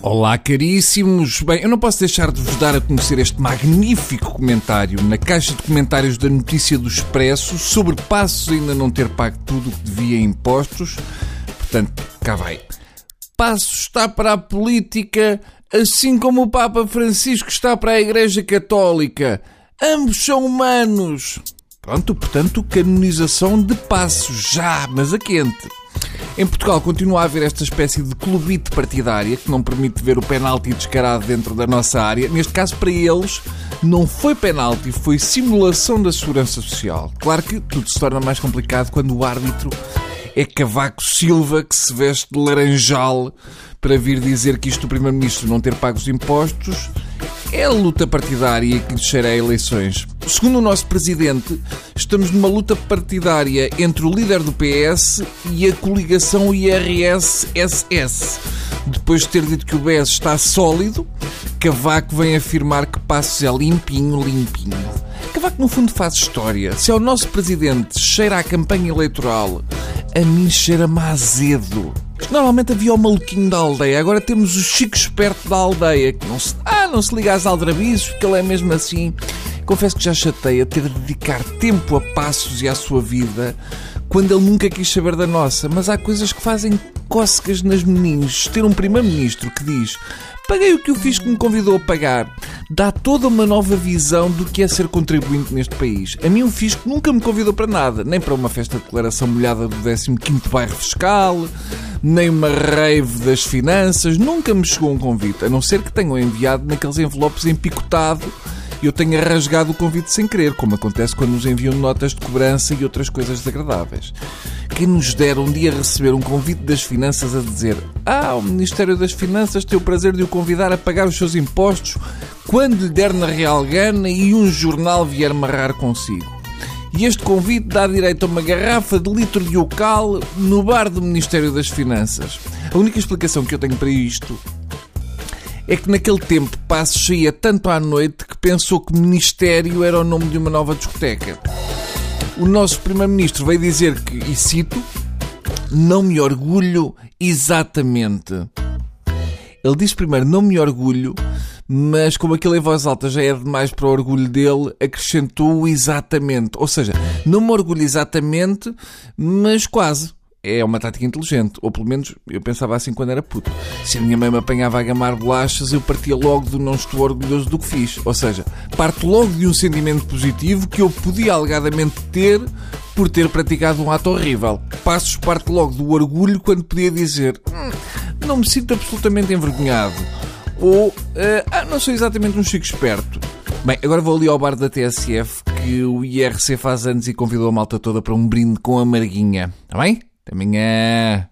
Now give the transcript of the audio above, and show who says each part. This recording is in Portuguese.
Speaker 1: Olá, caríssimos! Bem, eu não posso deixar de vos dar a conhecer este magnífico comentário na caixa de comentários da notícia do Expresso sobre Passos ainda não ter pago tudo o que devia em impostos. Portanto, cá vai. Passos está para a política, assim como o Papa Francisco está para a Igreja Católica. Ambos são humanos. Pronto, portanto, canonização de Passos, já, mas a quente. Em Portugal continua a haver esta espécie de clubite partidária que não permite ver o penalti descarado dentro da nossa área. Neste caso, para eles, não foi penalti, foi simulação da segurança social. Claro que tudo se torna mais complicado quando o árbitro é Cavaco Silva que se veste de laranjal para vir dizer que isto do Primeiro-Ministro não ter pago os impostos é a luta partidária que lhe cheira a eleições. Segundo o nosso presidente, estamos numa luta partidária entre o líder do PS e a coligação IRS-SS. Depois de ter dito que o BES está sólido, Cavaco vem afirmar que Passos é limpinho, limpinho. Cavaco, no fundo, faz história. Se ao nosso presidente cheira a campanha eleitoral, a mim cheira-me azedo. Normalmente havia o maluquinho da aldeia, agora temos o chico esperto da aldeia, que não se, não se liga às aldrabices, porque ele é mesmo assim. Confesso que já chateia ter de dedicar tempo a passos e à sua vida quando ele nunca quis saber da nossa, mas há coisas que fazem cócegas nas meninos. Ter um primeiro-ministro que diz paguei o que o fisco me convidou a pagar. Dá toda uma nova visão do que é ser contribuinte neste país. A mim o fisco nunca me convidou para nada, nem para uma festa de declaração molhada do 15º bairro fiscal, nem uma rave das finanças, nunca me chegou um convite, a não ser que tenham enviado naqueles envelopes empicotado e eu tenha rasgado o convite sem querer, como acontece quando nos enviam notas de cobrança e outras coisas desagradáveis. Quem nos dera um dia receber um convite das finanças a dizer Ah, o Ministério das Finanças tem o prazer de o convidar a pagar os seus impostos quando lhe der na real gana e um jornal vier marrar consigo. E este convite dá direito a uma garrafa de litro de ocal no bar do Ministério das Finanças. A única explicação que eu tenho para isto é que naquele tempo Passos saía tanto à noite que pensou que Ministério era o nome de uma nova discoteca. O nosso Primeiro-Ministro veio dizer que, e cito, não me orgulho exatamente. Ele disse primeiro não me orgulho, mas como aquilo em voz alta já é demais para o orgulho dele, acrescentou exatamente. Ou seja, não me orgulho exatamente, mas quase é uma tática inteligente. Ou pelo menos eu pensava assim quando era puto. Se a minha mãe me apanhava a gamar bolachas, eu partia logo do não estou orgulhoso do que fiz. Ou seja, parto logo de um sentimento positivo que eu podia alegadamente ter por ter praticado um ato horrível. Passos parte logo do orgulho quando podia dizer hum, não me sinto absolutamente envergonhado. Ou uh, ah, não sou exatamente um chico esperto. Bem, agora vou ali ao bar da TSF que o IRC faz anos e convidou a malta toda para um brinde com a Marguinha. Está bem? 对，明个。